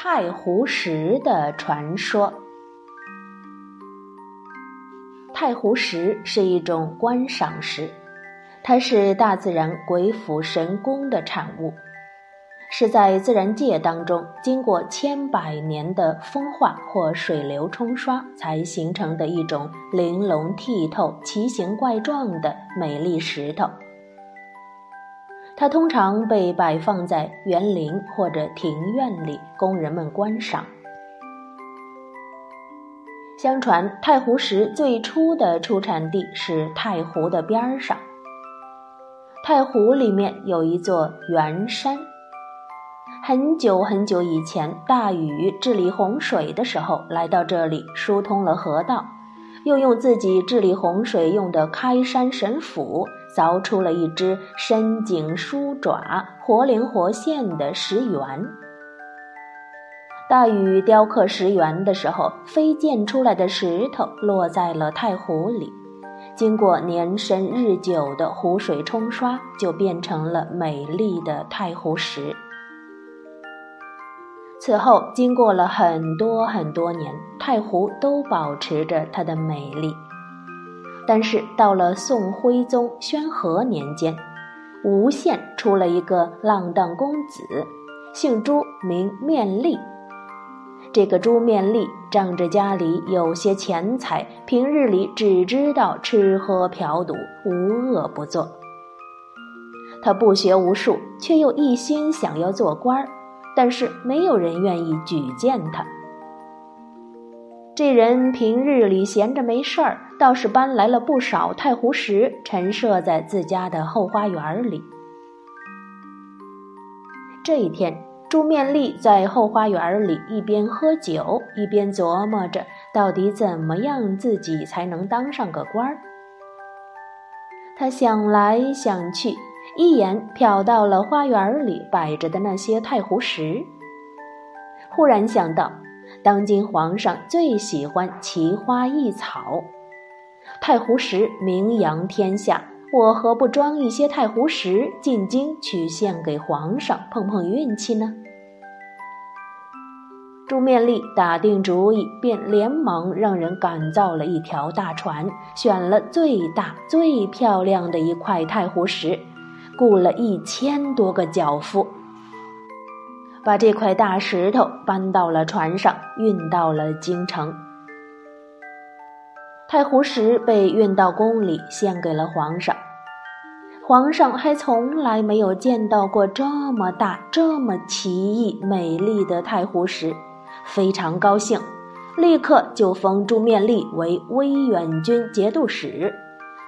太湖石的传说。太湖石是一种观赏石，它是大自然鬼斧神工的产物，是在自然界当中经过千百年的风化或水流冲刷才形成的一种玲珑剔透、奇形怪状的美丽石头。它通常被摆放在园林或者庭院里，供人们观赏。相传太湖石最初的出产地是太湖的边儿上。太湖里面有一座圆山。很久很久以前，大禹治理洪水的时候，来到这里疏通了河道，又用自己治理洪水用的开山神斧。凿出了一只伸颈舒爪、活灵活现的石猿。大禹雕刻石猿的时候，飞溅出来的石头落在了太湖里，经过年深日久的湖水冲刷，就变成了美丽的太湖石。此后，经过了很多很多年，太湖都保持着它的美丽。但是到了宋徽宗宣和年间，吴县出了一个浪荡公子，姓朱名面丽。这个朱面丽仗着家里有些钱财，平日里只知道吃喝嫖赌，无恶不作。他不学无术，却又一心想要做官儿，但是没有人愿意举荐他。这人平日里闲着没事儿，倒是搬来了不少太湖石，陈设在自家的后花园里。这一天，朱面丽在后花园里一边喝酒，一边琢磨着到底怎么样自己才能当上个官儿。他想来想去，一眼瞟到了花园里摆着的那些太湖石，忽然想到。当今皇上最喜欢奇花异草，太湖石名扬天下，我何不装一些太湖石进京去献给皇上，碰碰运气呢？朱面丽打定主意，便连忙让人赶造了一条大船，选了最大最漂亮的一块太湖石，雇了一千多个脚夫。把这块大石头搬到了船上，运到了京城。太湖石被运到宫里，献给了皇上。皇上还从来没有见到过这么大、这么奇异、美丽的太湖石，非常高兴，立刻就封朱面丽为威远军节度使，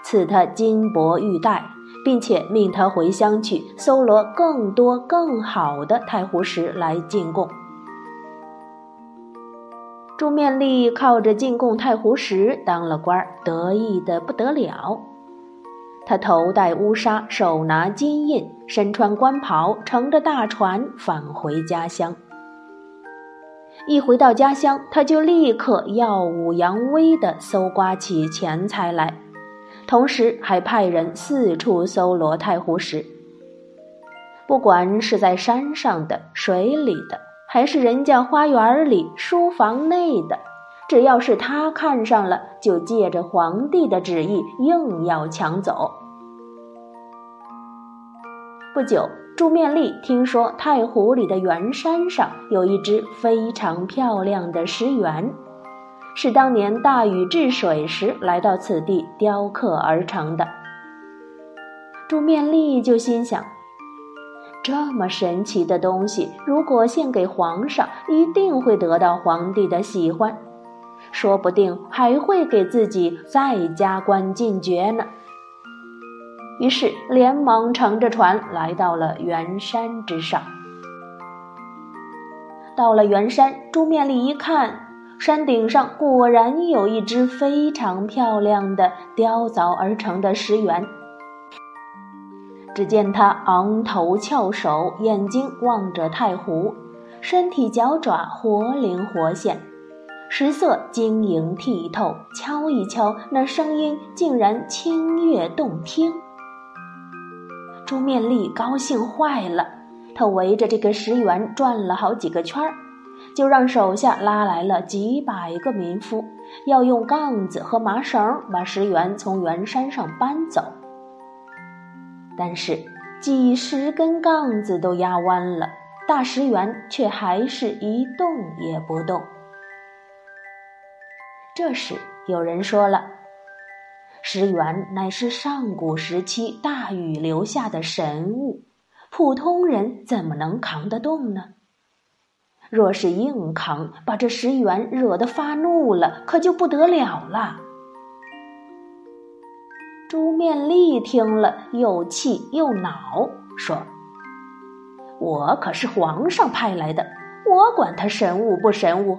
赐他金帛玉带。并且命他回乡去搜罗更多更好的太湖石来进贡。朱面丽靠着进贡太湖石当了官儿，得意的不得了。他头戴乌纱，手拿金印，身穿官袍，乘着大船返回家乡。一回到家乡，他就立刻耀武扬威地搜刮起钱财来。同时还派人四处搜罗太湖石，不管是在山上的、水里的，还是人家花园里、书房内的，只要是他看上了，就借着皇帝的旨意硬要抢走。不久，朱面丽听说太湖里的圆山上有一只非常漂亮的石猿。是当年大禹治水时来到此地雕刻而成的。朱面丽就心想：这么神奇的东西，如果献给皇上，一定会得到皇帝的喜欢，说不定还会给自己再加官进爵呢。于是，连忙乘着船来到了圆山之上。到了圆山，朱面丽一看。山顶上果然有一只非常漂亮的雕凿而成的石猿。只见它昂头翘首，眼睛望着太湖，身体脚爪活灵活现，石色晶莹剔透，敲一敲，那声音竟然清越动听。朱面丽高兴坏了，她围着这个石猿转了好几个圈儿。就让手下拉来了几百个民夫，要用杠子和麻绳把石原从原山上搬走。但是几十根杠子都压弯了，大石原却还是一动也不动。这时有人说了：“石原乃是上古时期大禹留下的神物，普通人怎么能扛得动呢？若是硬扛，把这石原惹得发怒了，可就不得了了。”朱面丽听了，又气又恼，说：“我可是皇上派来的，我管他神物不神物，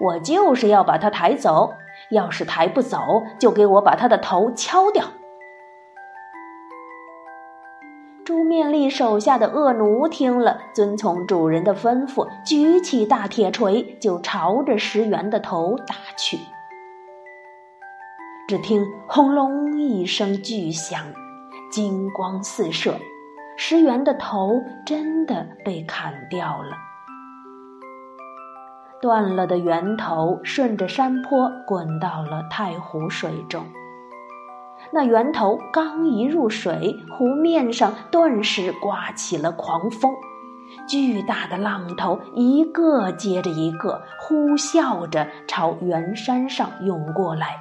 我就是要把他抬走。要是抬不走，就给我把他的头敲掉。”朱面丽手下的恶奴听了，遵从主人的吩咐，举起大铁锤，就朝着石原的头打去。只听轰隆一声巨响，金光四射，石原的头真的被砍掉了。断了的圆头顺着山坡滚到了太湖水中。那源头刚一入水，湖面上顿时刮起了狂风，巨大的浪头一个接着一个呼啸着朝圆山上涌过来。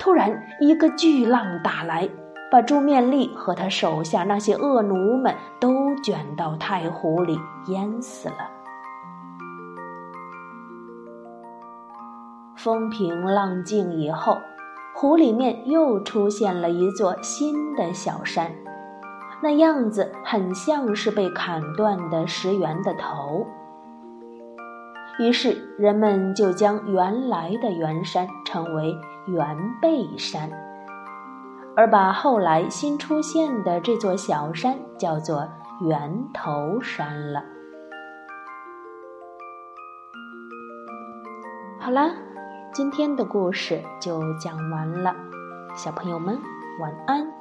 突然，一个巨浪打来，把朱面丽和他手下那些恶奴们都卷到太湖里淹死了。风平浪静以后，湖里面又出现了一座新的小山，那样子很像是被砍断的石原的头。于是人们就将原来的圆山称为。圆背山，而把后来新出现的这座小山叫做圆头山了。好啦，今天的故事就讲完了，小朋友们晚安。